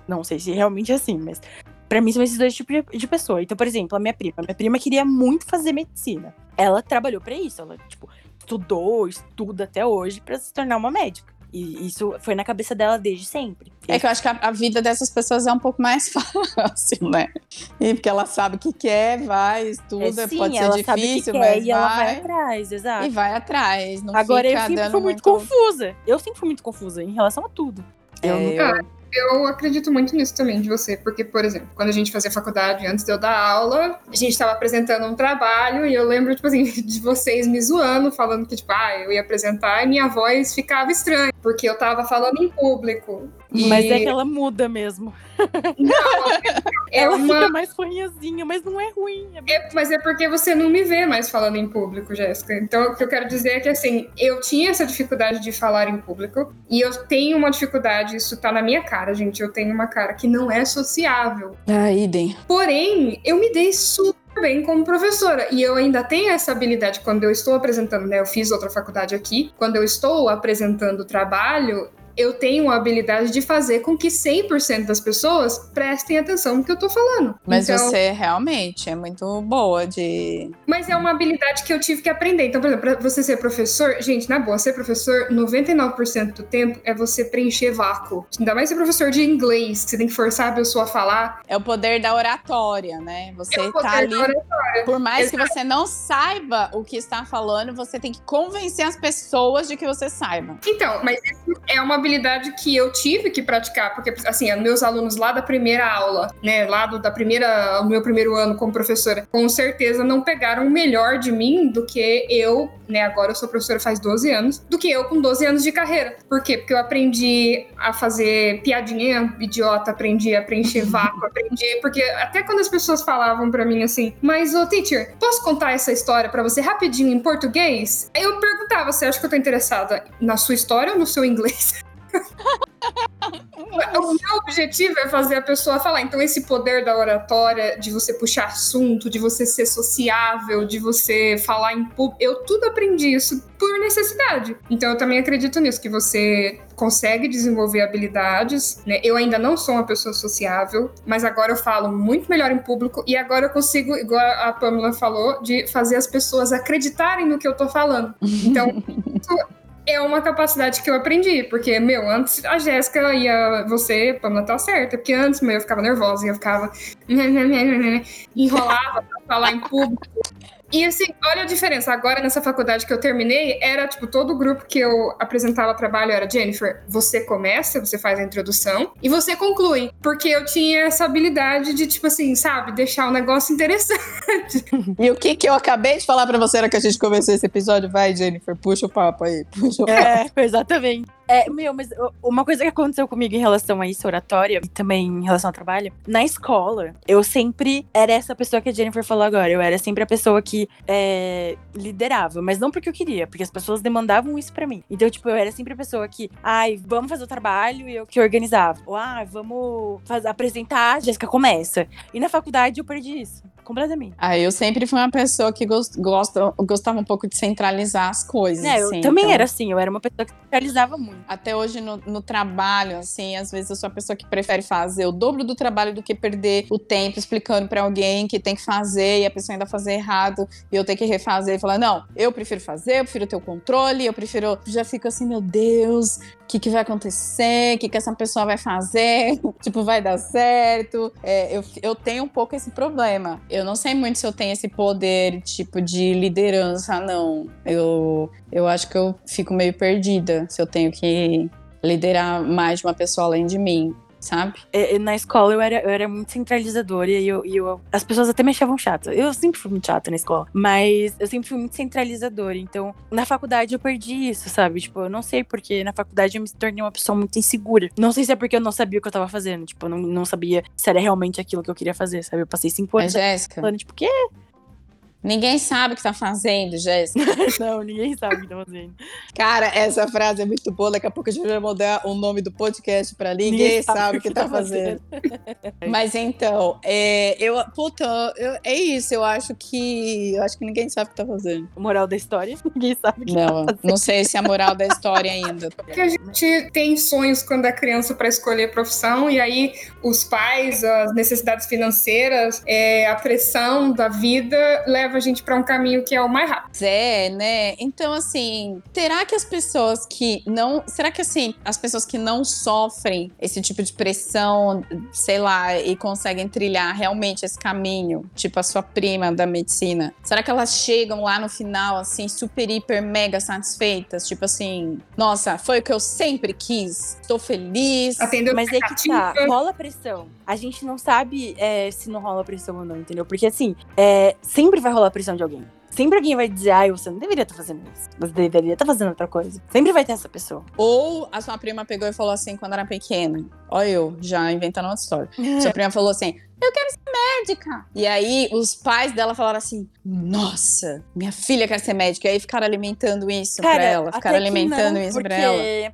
Não sei se realmente é assim, mas Pra mim são esses dois tipos de, de pessoa. Então, por exemplo, a minha prima. Minha prima queria muito fazer medicina. Ela trabalhou pra isso. Ela, tipo, estudou, estuda até hoje pra se tornar uma médica. E isso foi na cabeça dela desde sempre. É que eu acho que a, a vida dessas pessoas é um pouco mais fácil, né? E porque ela sabe o que quer, vai, estuda, É, sim, pode ser que difícil, quer mas e ela vai vai, atrás, exato. e vai atrás. Não Agora eu sempre fui muito muito confusa. Eu sempre fui muito confusa em relação a tudo. Eu É, nunca- eu- eu acredito muito nisso também de você, porque, por exemplo, quando a gente fazia faculdade, antes de eu dar aula, a gente estava apresentando um trabalho e eu lembro, tipo assim, de vocês me zoando, falando que, tipo, ah, eu ia apresentar e minha voz ficava estranha, porque eu tava falando em público. Mas é que ela muda mesmo. Não, é ela uma... fica mais ruinzinha, mas não é ruim. É... É, mas é porque você não me vê mais falando em público, Jéssica. Então, o que eu quero dizer é que, assim, eu tinha essa dificuldade de falar em público e eu tenho uma dificuldade, isso tá na minha cara, gente. Eu tenho uma cara que não é sociável. Ah, idem. Porém, eu me dei super bem como professora. E eu ainda tenho essa habilidade quando eu estou apresentando, né? Eu fiz outra faculdade aqui. Quando eu estou apresentando o trabalho, eu tenho a habilidade de fazer com que 100% das pessoas prestem atenção no que eu tô falando. Mas Então- você realmente é muito boa de. Mas é uma habilidade que eu tive que aprender. Então, por exemplo, pra você ser professor, gente, na boa, ser professor, 99% do tempo é você preencher vácuo. Ainda mais ser professor de inglês, que você tem que forçar a pessoa a falar. É o poder da oratória, né? Você É o poder tá ali. da oratória. Por mais que você não saiba o que está falando, você tem que convencer as pessoas de que você saiba. Então, mas isso é uma habilidade que eu tive que praticar, porque, assim, meus alunos lá da primeira aula, né, lá do, da primeira, o meu primeiro ano como professora, com certeza não pegaram o melhor de mim do que eu, né, agora eu sou professora faz 12 anos, do que eu com 12 anos de carreira. Por quê? Porque eu aprendi a fazer piadinha idiota, aprendi a preencher vácuo, aprendi, porque até quando as pessoas falavam pra mim assim, mas, ô teacher, posso contar essa história pra você rapidinho em português? Aí eu perguntava, você acha que eu tô interessada na sua história ou no seu inglês? O meu objetivo é fazer a pessoa falar. Então, esse poder da oratória, de você puxar assunto, de você ser sociável, de você falar em público, eu tudo aprendi isso por necessidade. Então, eu também acredito nisso, que você consegue desenvolver habilidades. Né? Eu ainda não sou uma pessoa sociável, mas agora eu falo muito melhor em público e agora eu consigo, igual a Pamela falou, de fazer as pessoas acreditarem no que eu tô falando. Então, é uma capacidade que eu aprendi, porque, meu, antes a Jéssica ia. Você, Pamela, tá certa, porque antes, meu, eu ficava nervosa eu ficava. enrolava pra falar em público. E assim, olha a diferença. Agora, nessa faculdade que eu terminei, era tipo, todo o grupo que eu apresentava trabalho era Jennifer, você começa, você faz a introdução e você conclui. Porque eu tinha essa habilidade de, tipo assim, sabe, deixar o negócio interessante. E o que que eu acabei de falar pra você era que a gente começou esse episódio? Vai, Jennifer, puxa o papo aí. Puxa o papo. É, exatamente. É, meu, mas uma coisa que aconteceu comigo em relação a isso, oratória, e também em relação ao trabalho, na escola, eu sempre era essa pessoa que a Jennifer falou agora. Eu era sempre a pessoa que é, liderava, mas não porque eu queria, porque as pessoas demandavam isso pra mim. Então, tipo, eu era sempre a pessoa que, ai, vamos fazer o trabalho e eu que organizava. Ou, ah, vamos fazer, apresentar, a Jéssica começa. E na faculdade eu perdi isso, completamente. Ah, eu sempre fui uma pessoa que gos- gosta, gostava um pouco de centralizar as coisas. É, eu assim, também então- era assim, eu era uma pessoa que realizava muito. Até hoje no, no trabalho, assim, às vezes eu sou a pessoa que prefere fazer o dobro do trabalho do que perder o tempo explicando pra alguém que tem que fazer e a pessoa ainda fazer errado e eu ter que refazer e falar, não, eu prefiro fazer, eu prefiro ter o controle, eu prefiro. Já fico assim, meu Deus, o que, que vai acontecer? O que, que essa pessoa vai fazer? tipo, vai dar certo? É, eu, eu tenho um pouco esse problema. Eu não sei muito se eu tenho esse poder, tipo, de liderança, não. Eu, eu acho que eu fico meio perdida se eu tenho que liderar mais de uma pessoa além de mim, sabe? É, é, na escola eu era, eu era muito centralizadora e, eu, eu- as pessoas até me achavam chata. Eu sempre fui muito chata na escola, mas eu sempre fui muito centralizadora. Então, na faculdade eu perdi isso, sabe? Tipo, eu não sei porque na faculdade eu me tornei uma pessoa muito insegura. Não sei se é porque eu não sabia o que eu tava fazendo. Tipo, eu não, não sabia se era realmente aquilo que eu queria fazer, sabe? Eu passei cinco anos Jéssica, falando, tipo, que? Ninguém sabe o que tá fazendo, Jéssica. Não, ninguém sabe o que tá fazendo. Cara, essa frase é muito boa. Daqui a pouco a gente vai mudar o nome do podcast pra ninguém, Ninguém sabe, o que tá fazendo. Mas então, é, eu, puta, eu- é isso. Eu acho que. Eu acho que ninguém sabe o que tá fazendo. Moral da história, ninguém sabe o que Não, tá fazendo. não sei se é a moral da história ainda. Porque a gente tem sonhos quando é criança para escolher profissão, e aí os pais, as necessidades financeiras, é, a pressão da vida leva leva a gente para um caminho que é o mais rápido. É, né? Então, assim, será que as pessoas que não. Será que, assim, as pessoas que não sofrem esse tipo de pressão, sei lá, e conseguem trilhar realmente esse caminho, tipo a sua prima da medicina, será que elas chegam lá no final, assim, super, hiper, mega satisfeitas? Tipo assim, nossa, foi o que eu sempre quis, estou feliz. Atendeu Mas é que tá, rola pressão. A gente não sabe é, se não rola pressão ou não, entendeu? Porque assim, é, sempre vai rolar pressão de alguém. Sempre alguém vai dizer, ai, você não deveria estar fazendo isso. Você deveria estar fazendo outra coisa. Sempre vai ter essa pessoa. Ou a sua prima pegou e falou assim quando era pequena. Olha eu, já inventando outra história. Sua prima falou assim: Eu quero ser médica. E aí os pais dela falaram assim: Nossa, minha filha quer ser médica. E aí ficaram alimentando isso Cara, pra ela. Ficaram alimentando não, isso porque pra ela.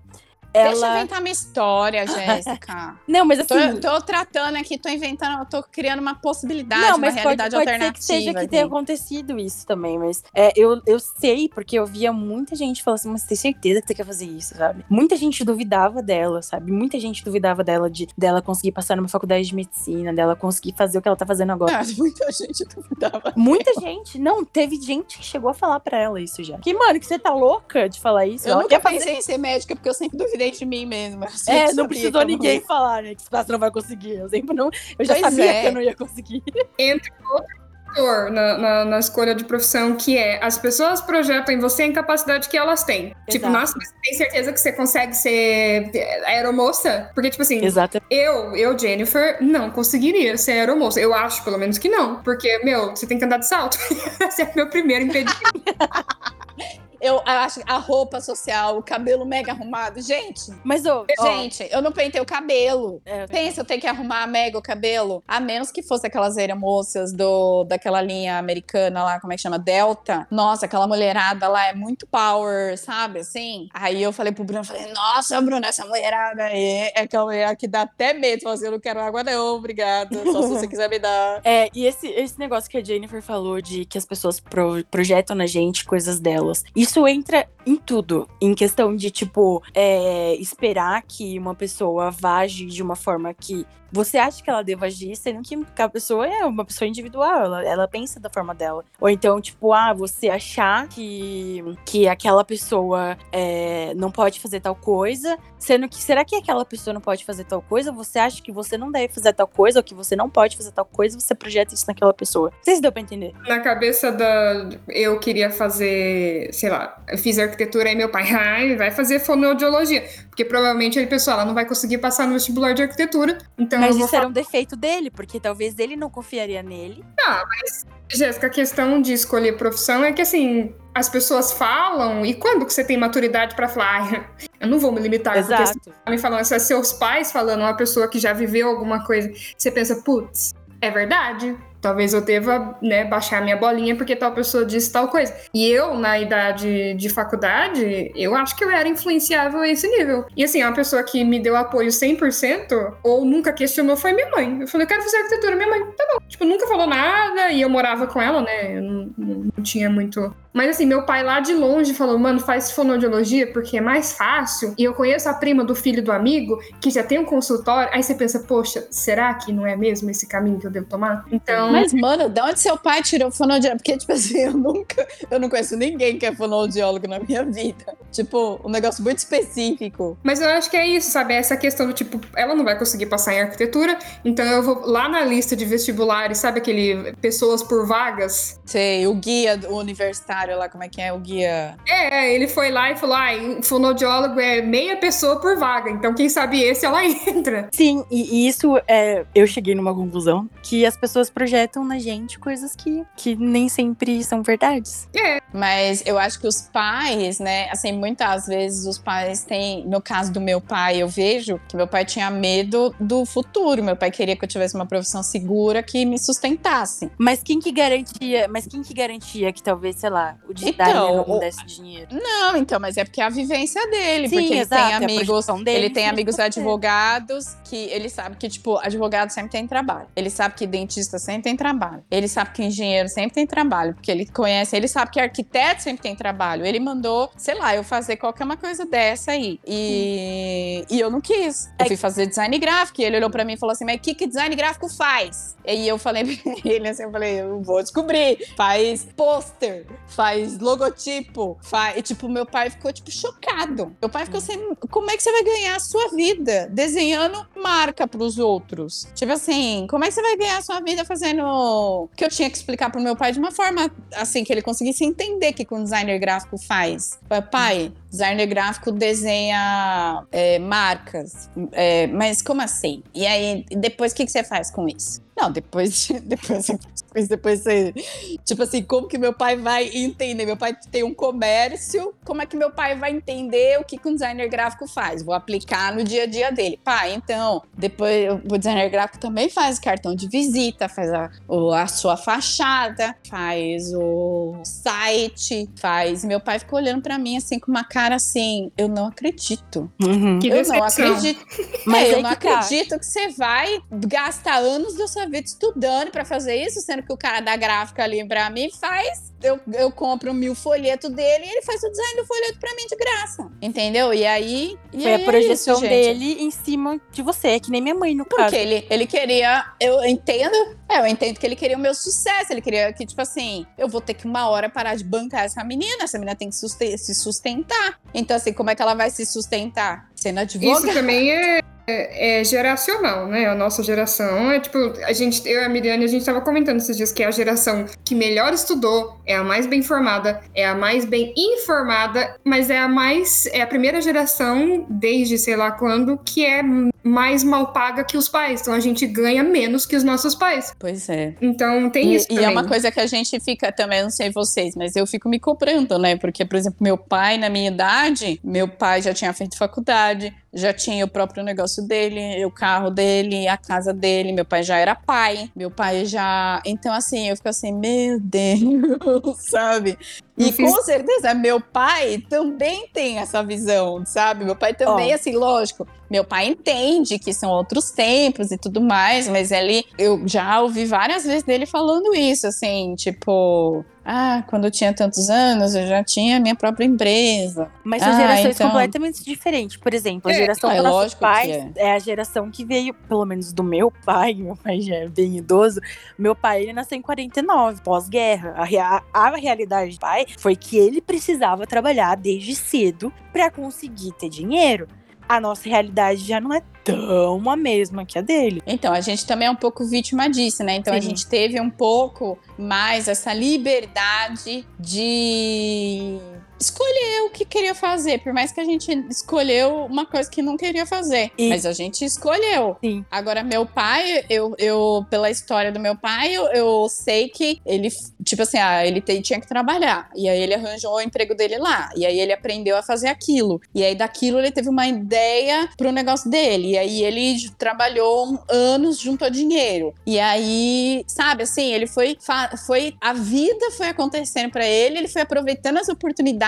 Ela... Deixa eu inventar minha história, Jéssica. Não, mas Tô, assim. tô tratando aqui, tô inventando, tô criando uma possibilidade, Não, uma mas pode, realidade pode ser alternativa. que seja que tenha acontecido isso também, mas é, eu, eu sei, porque eu via muita gente falando assim, mas você tem certeza que você quer fazer isso, sabe? Muita gente duvidava dela, sabe? Muita gente duvidava dela de dela conseguir passar numa faculdade de medicina, dela conseguir fazer o que ela tá fazendo agora. Ah, muita gente duvidava. Muita gente, não, teve gente que chegou a falar pra ela isso já. Que, mano, que você tá louca de falar isso? Eu Ela nunca quer fazer pensei em ser médica, porque eu sempre duvidei de mim mesma. Eu É, não precisou não ninguém ia. falar, né? Que você não vai conseguir. Eu sempre não. Eu já Pois sabia é. que eu não ia conseguir. Entra outro fator na, na, na escolha de profissão, que é as pessoas projetam em você a incapacidade que elas têm. Tipo, Exato. nossa, você tem certeza que você consegue ser aeromoça? Porque, tipo assim, Exato. Eu, eu, Jennifer, não conseguiria ser aeromoça. Eu acho, pelo menos, que não. Porque, meu, você tem que andar de salto. Esse é o meu primeiro impedimento. Eu acho a roupa social, o cabelo mega arrumado. Gente, Mas, ô, gente, eu não pentei o cabelo. é, Pensa, eu tenho que arrumar mega o cabelo. A menos que fosse aquelas aeromoças do, daquela linha americana lá, como é que chama? Delta. Nossa, aquela mulherada lá é muito power, sabe? Assim. Aí eu falei pro Bruno, falei, nossa, Bruno, essa mulherada aí é aquela mulher que dá até medo. Falei assim, eu não quero água não, obrigada. Só se você quiser me dar. É, e esse, esse negócio que a Jennifer falou de que as pessoas pro- projetam na gente coisas delas. Isso entra em tudo. Em questão de, tipo, é, esperar que uma pessoa vá agir de uma forma que você acha que ela deva agir, sendo que a pessoa é uma pessoa individual, ela, ela pensa da forma dela. Ou então, tipo, ah, você achar que, que aquela pessoa é, não pode fazer tal coisa, sendo que será que aquela pessoa não pode fazer tal coisa? Você acha que você não deve fazer tal coisa, ou que você não pode fazer tal coisa, você projeta isso naquela pessoa. Não sei se deu pra entender. Na cabeça da. Eu queria fazer, sei lá, fiz arquitetura e meu pai, ai, vai fazer fonoaudiologia. Porque provavelmente ele, pessoal, ela não vai conseguir passar no vestibular de arquitetura. Então Mas isso era um defeito dele, porque talvez ele não confiaria nele. Jéssica, a questão de escolher profissão é que, assim, as pessoas falam, e quando que você tem maturidade pra falar, "Ai, eu não vou me limitar, porque Exato. você me falando, se é seus pais falando, uma pessoa que já viveu alguma coisa, você pensa, putz, é verdade. Talvez eu deva, né, baixar minha bolinha porque tal pessoa disse tal coisa. E eu, na idade de faculdade, eu acho que eu era influenciável a esse nível. E assim, uma pessoa que me deu apoio 100% ou nunca questionou foi minha mãe. Eu falei, eu quero fazer arquitetura. Minha mãe, tá bom. Tipo, nunca falou nada e eu morava com ela, né? Eu não, não- não tinha muito. Mas assim, meu pai lá de longe falou, mano, faz fonoaudiologia porque é mais fácil. E eu conheço a prima do filho do amigo que já tem um consultório. Aí você pensa, poxa, será que não é mesmo esse caminho que eu devo tomar? Então. Mas, mano, de onde seu pai tirou fonoaudiólogo? Porque, tipo assim, eu nunca. Eu não conheço ninguém que é fonoaudiólogo na minha vida. Tipo, um negócio muito específico. Mas eu acho que é isso, sabe? Essa questão do tipo, ela não vai conseguir passar em arquitetura, então eu vou lá na lista de vestibulares, sabe aquele pessoas por vagas? Sei, o guia do universitário lá, como é que é? O guia. É, ele foi lá e falou: ah, o fonoaudiólogo é meia pessoa por vaga, então quem sabe esse ela entra. Sim, e, e isso é. Eu cheguei numa conclusão que as pessoas projetam na gente coisas que, que nem sempre são verdades. Mas eu acho que os pais, né, assim, muitas vezes os pais têm, no caso do meu pai, eu vejo que meu pai tinha medo do futuro. Meu pai queria que eu tivesse uma profissão segura que me sustentasse. Mas quem que garantia. Mas quem que garantia que talvez, sei lá, o Então, digitário não desse dinheiro? Não, então, mas é porque é a vivência dele, Sim, porque ele exato, é tem a amigos, dele ele em tem amigos advogados que ele sabe que tipo, advogado sempre tem trabalho. Ele sabe que dentista sempre tem tem trabalho. Ele sabe que engenheiro sempre tem trabalho, porque ele conhece, ele sabe que arquiteto sempre tem trabalho. Ele mandou, sei lá, eu fazer qualquer uma coisa dessa aí. E, e eu não quis. Eu fui fazer design gráfico e ele olhou pra mim e falou assim: Mas o que, que design gráfico faz? E eu falei pra ele assim: Eu falei, eu vou descobrir. Faz pôster, faz logotipo, faz. E, tipo, meu pai ficou, tipo, chocado. Meu pai ficou assim: Como é que você vai ganhar a sua vida desenhando marca pros outros? Tipo assim, como é que você vai ganhar a sua vida fazendo. Que eu tinha que explicar pro meu pai de uma forma assim que ele conseguisse entender o que um designer gráfico faz. Pai, designer gráfico desenha é, marcas. É, mas como assim? E aí, depois o que, que você faz com isso? Não, depois, depois, depois, depois você. Tipo assim, como que meu pai vai entender? Meu pai tem um comércio, como é que meu pai vai entender o que, que um designer gráfico faz? Vou aplicar no dia a dia dele. Pai, então, depois o designer gráfico também faz cartão de visita, faz a, a sua fachada, faz o site, faz. Meu pai ficou olhando pra mim assim com uma cara assim, eu não acredito. Uhum. Que Eu não decepção. acredito. Mas É, eu aí não que tá. acredito que você vai gastar anos da sua vida estudando pra fazer isso, sendo que o cara da gráfica ali pra mim faz. Eu, eu compro mil folhetos dele e ele faz o design do folheto pra mim de graça. Entendeu? E aí. e Foi aí a é projeção isso, gente. dele em cima de você, que nem minha mãe, no caso. Porque ele, ele queria. Eu entendo. É, eu entendo que ele queria o meu sucesso. Ele queria que, tipo assim, eu vou ter que uma hora parar de bancar essa menina. Essa menina tem que se sustentar. Então, assim, como é que ela vai se sustentar? Sendo advogada. Isso também é, é, é geracional, né? A nossa geração é tipo, a gente, eu e a Miriane, a gente tava comentando esses dias que é a geração que melhor estudou, é a mais bem formada, é a mais bem informada, mas é a mais, é a primeira geração desde sei lá quando que é mais mal paga que os pais. Então a gente ganha menos que os nossos pais. Pois é. Então tem E, isso e também. é uma coisa que a gente fica também, não sei vocês, mas eu fico me cobrando, né? Porque, por exemplo, meu pai, na minha idade, meu pai já tinha feito faculdade, já tinha o próprio negócio dele, o carro dele, a casa dele, meu pai já era pai, meu pai já. Então, assim, eu fico assim, meu Deus, sabe? E com certeza, meu pai também tem essa visão, sabe? Meu pai também, Ó. assim, lógico, meu pai entende que são outros tempos e tudo mais, mas ele, eu já ouvi várias vezes dele falando isso, assim, tipo, ah, quando eu tinha tantos anos, eu já tinha minha própria empresa. Mas são Ah, gerações então. completamente diferentes. Por exemplo, a É, geração é dos nossos pais é. a geração que veio, pelo menos do meu pai, meu pai já é bem idoso. Meu pai, ele nasceu em 49, pós-guerra. A, rea- a realidade do pai foi que ele precisava trabalhar desde cedo pra conseguir ter dinheiro. A nossa realidade já não é tão a mesma que a dele. Então, a gente também é um pouco vítima disso, né? Então, a Sim. gente teve um pouco mais essa liberdade de escolher o que queria fazer, por mais que a gente escolheu uma coisa que não queria fazer, E- mas a gente escolheu. Sim. Agora, meu pai, eu, eu pela história do meu pai, eu, eu sei que ele, tipo assim, ah, ele te- tinha que trabalhar. E aí ele arranjou o emprego dele lá. E aí ele aprendeu a fazer aquilo. E aí daquilo ele teve uma ideia pro negócio dele. E aí ele trabalhou anos junto a dinheiro. E aí, sabe, assim, ele foi, foi a vida foi acontecendo pra ele, ele foi aproveitando as oportunidades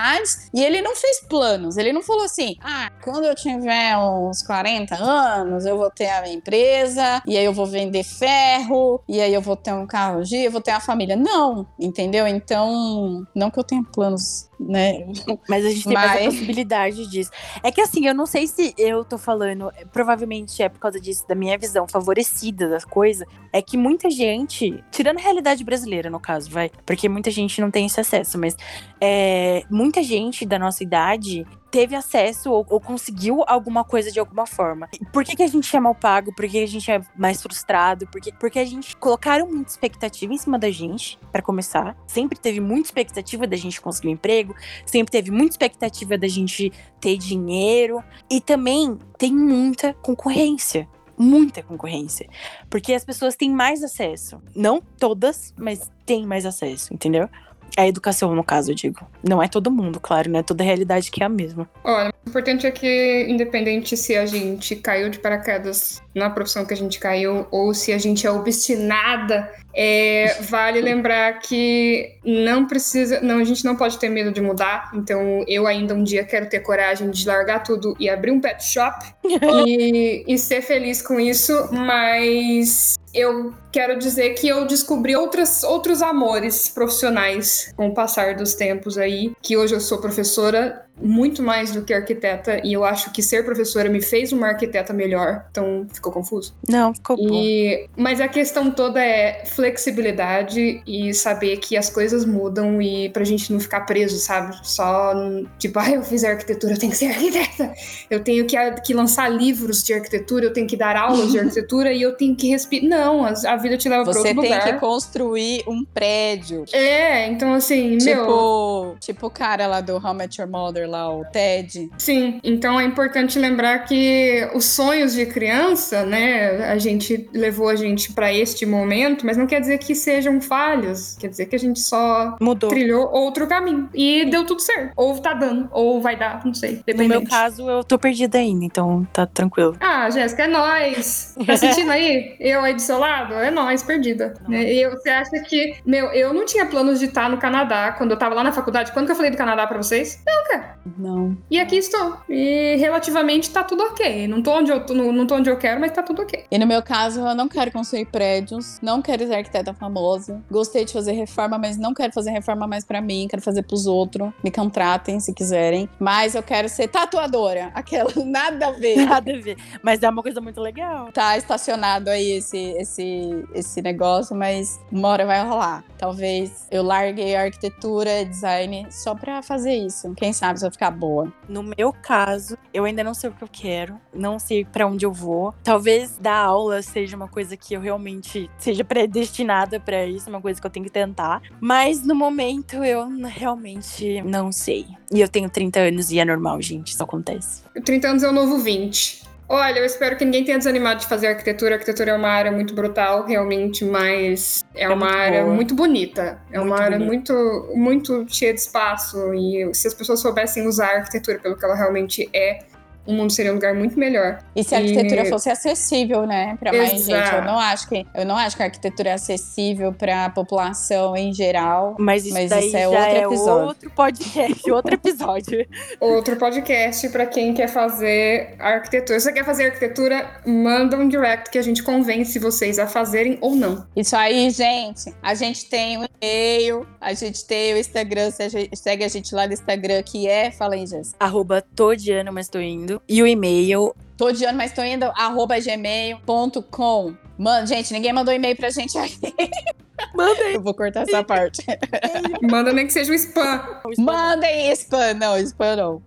e ele não fez planos. Ele não falou assim: "Ah, quando eu tiver uns 40 anos, eu vou ter a minha empresa, e aí eu vou vender ferro, e aí eu vou ter um carro G, eu vou ter uma família". Não, entendeu? Então, não que eu tenha planos, né? Mas a gente tem mais a Mas- possibilidade disso. É que assim, eu não sei se eu tô falando, provavelmente é por causa disso, da minha visão favorecida das coisas, é que muita gente, tirando a realidade brasileira, no caso, vai, porque muita gente não tem esse acesso, mas é, muita gente da nossa idade teve acesso ou, ou conseguiu alguma coisa de alguma forma. Por que, que a gente é mal pago? Por que a gente é mais frustrado? Porque, porque a gente colocaram muita expectativa em cima da gente, pra começar. Sempre teve muita expectativa da gente conseguir um emprego, sempre teve muita expectativa da gente ter dinheiro. E também tem muita concorrência. Muita concorrência. Porque as pessoas têm mais acesso. Não todas, mas têm mais acesso, entendeu? A educação, no caso, eu digo. Não é todo mundo, claro, não é toda a realidade que é a mesma. Olha, o importante é que, independente se a gente caiu de paraquedas na profissão que a gente caiu ou se a gente é obstinada, é, vale lembrar que não precisa, não, a gente não pode ter medo de mudar. Então, eu ainda um dia quero ter coragem de largar tudo e abrir um pet shop e, e ser feliz com isso, mas eu quero dizer que eu descobri outras, outros amores profissionais com o passar dos tempos aí, que hoje eu sou professora muito mais do que arquiteta e eu acho que ser professora me fez uma arquiteta melhor. Então, ficou confuso? Não, ficou e... bom. Mas a questão toda é flexibilidade e saber que as coisas mudam e pra gente não ficar preso, sabe? Só, tipo, ah, eu fiz arquitetura, eu tenho que ser arquiteta. Eu tenho que, que lançar livros de arquitetura, eu tenho que dar aulas de arquitetura e eu tenho que respirar. Não, a vida te leva Você pra outro lugar. Você tem que construir um prédio. É, então assim, tipo, meu... Tipo o cara lá do How Met Your Mother lá, o Ted. Sim, então é importante lembrar que os sonhos de criança, né, a gente levou a gente para este momento, mas não quer dizer que sejam falhas, quer dizer que a gente só Mudou. trilhou outro caminho e deu tudo certo. Ou tá dando, ou vai dar, não sei. No meu caso, eu tô perdida ainda, então tá tranquilo. Ah, Jéssica, é nóis. Tá sentindo aí? Eu aí do seu lado? É nóis, perdida. E eu, você acha que, meu, eu não tinha planos de estar no Canadá quando eu tava lá na faculdade. Quando que eu falei do Canadá para vocês? Cara. Não. E aqui estou. E relativamente tá tudo ok. Não tô onde eu, não, não tô onde eu quero, mas tá tudo ok. E no meu caso, eu não quero construir prédios, não quero ser arquiteta famosa. Gostei de fazer reforma, mas não quero fazer reforma mais para mim, quero fazer pros outros. Me contratem se quiserem. Mas eu quero ser tatuadora. Aquela, nada a ver. Nada a ver. Mas é uma coisa muito legal. Tá estacionado aí esse, esse, esse negócio, mas uma hora vai rolar. Talvez eu larguei a arquitetura, design, só pra fazer isso. Quem sabe se eu ficar boa. No meu caso, eu ainda não sei o que eu quero, não sei para onde eu vou. Talvez dar aula seja uma coisa que eu realmente seja predestinada para isso, uma coisa que eu tenho que tentar. Mas no momento eu realmente não sei. E eu tenho 30 anos e é normal, gente, isso acontece. 30 anos é o novo 20. Olha, eu espero que ninguém tenha desanimado de fazer arquitetura. A arquitetura é uma área muito brutal, realmente, mas é, é uma área boa. muito bonita. É muito uma área muito, muito cheia de espaço. E se as pessoas soubessem usar a arquitetura pelo que ela realmente é, o mundo seria um lugar muito melhor. E se a arquitetura e... fosse acessível, né, para mais gente? Eu não acho que eu não acho que a arquitetura é acessível para a população em geral. Mas isso, mas isso é outro é episódio. outro podcast, outro episódio. outro podcast para quem quer fazer arquitetura. Se você quer fazer arquitetura, manda um direct que a gente convence vocês a fazerem ou não. Isso aí, gente. A gente tem um e-mail, a gente tem o Instagram, segue a gente lá no Instagram que é, fala aí, Jéssica. Arroba Todiano, mas tô indo E o e-mail. Tô odiando, mas tô indo. Arroba gmail.com. Mano, gente, ninguém mandou e-mail pra gente aí. Mandem. Eu vou cortar essa parte. Manda nem que seja um spam. Mandem spam. Não, spam não.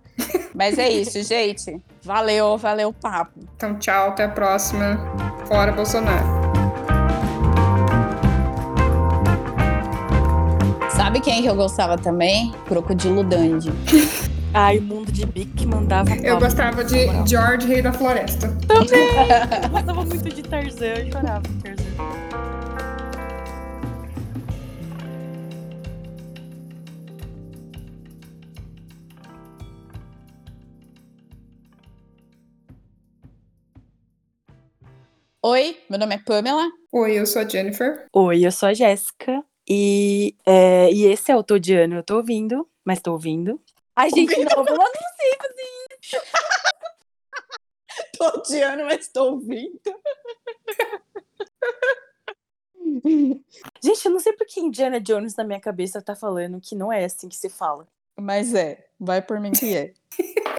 Mas é isso, gente. Valeu, valeu o papo. Então, tchau, até a próxima. Fora Bolsonaro. Sabe quem que eu gostava também? Crocodilo Dandy. Ai, o mundo de Bic mandava. Eu gostava de George, Rei da Floresta. Também! eu gostava muito de Tarzan, eu chorava com Tarzan. Oi, meu nome é Pamela. Oi, eu sou a Jennifer. Oi, eu sou a Jéssica. E, é, e esse é o Todiano, eu tô ouvindo, mas tô ouvindo. Ai, gente, não, eu não sei fazer isso. tô odiando, mas tô ouvindo. Gente, eu não sei por que Indiana Jones na minha cabeça tá falando que não é assim que se fala. Mas é, vai por mim que é.